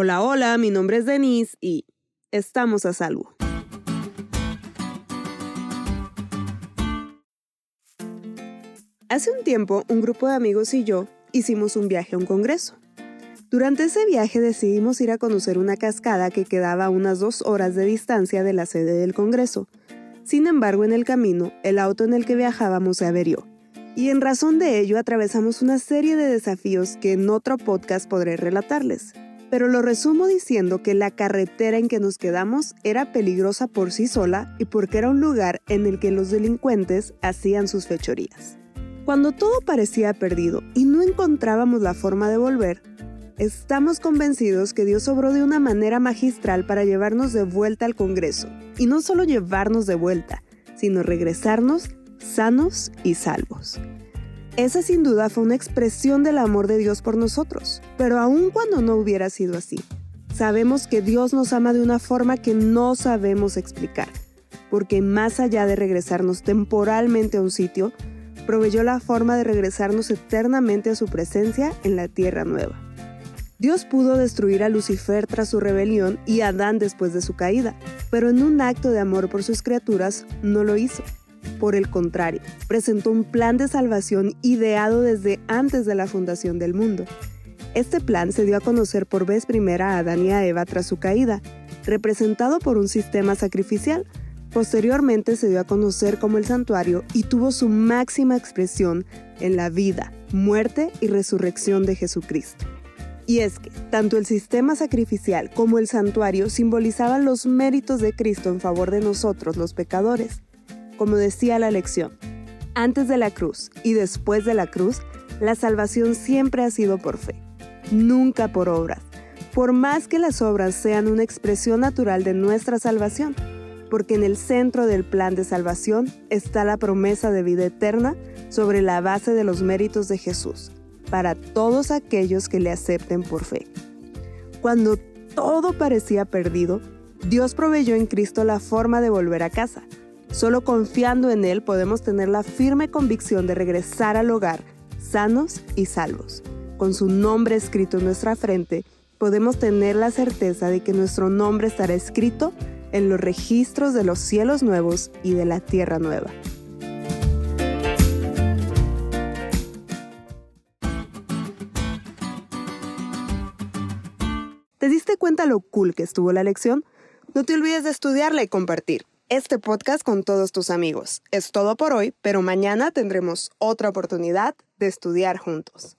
Hola, hola, mi nombre es Denise y estamos a salvo. Hace un tiempo, un grupo de amigos y yo hicimos un viaje a un congreso. Durante ese viaje decidimos ir a conocer una cascada que quedaba a unas dos horas de distancia de la sede del congreso. Sin embargo, en el camino, el auto en el que viajábamos se averió. Y en razón de ello atravesamos una serie de desafíos que en otro podcast podré relatarles pero lo resumo diciendo que la carretera en que nos quedamos era peligrosa por sí sola y porque era un lugar en el que los delincuentes hacían sus fechorías. Cuando todo parecía perdido y no encontrábamos la forma de volver, estamos convencidos que Dios obró de una manera magistral para llevarnos de vuelta al Congreso, y no solo llevarnos de vuelta, sino regresarnos sanos y salvos. Esa sin duda fue una expresión del amor de Dios por nosotros, pero aun cuando no hubiera sido así, sabemos que Dios nos ama de una forma que no sabemos explicar, porque más allá de regresarnos temporalmente a un sitio, proveyó la forma de regresarnos eternamente a su presencia en la tierra nueva. Dios pudo destruir a Lucifer tras su rebelión y a Adán después de su caída, pero en un acto de amor por sus criaturas no lo hizo. Por el contrario, presentó un plan de salvación ideado desde antes de la fundación del mundo. Este plan se dio a conocer por vez primera a Adán y Eva tras su caída, representado por un sistema sacrificial. Posteriormente se dio a conocer como el santuario y tuvo su máxima expresión en la vida, muerte y resurrección de Jesucristo. Y es que tanto el sistema sacrificial como el santuario simbolizaban los méritos de Cristo en favor de nosotros los pecadores como decía la lección. Antes de la cruz y después de la cruz, la salvación siempre ha sido por fe, nunca por obras, por más que las obras sean una expresión natural de nuestra salvación, porque en el centro del plan de salvación está la promesa de vida eterna sobre la base de los méritos de Jesús, para todos aquellos que le acepten por fe. Cuando todo parecía perdido, Dios proveyó en Cristo la forma de volver a casa, Solo confiando en Él podemos tener la firme convicción de regresar al hogar sanos y salvos. Con su nombre escrito en nuestra frente, podemos tener la certeza de que nuestro nombre estará escrito en los registros de los cielos nuevos y de la tierra nueva. ¿Te diste cuenta lo cool que estuvo la lección? No te olvides de estudiarla y compartir este podcast con todos tus amigos. Es todo por hoy, pero mañana tendremos otra oportunidad de estudiar juntos.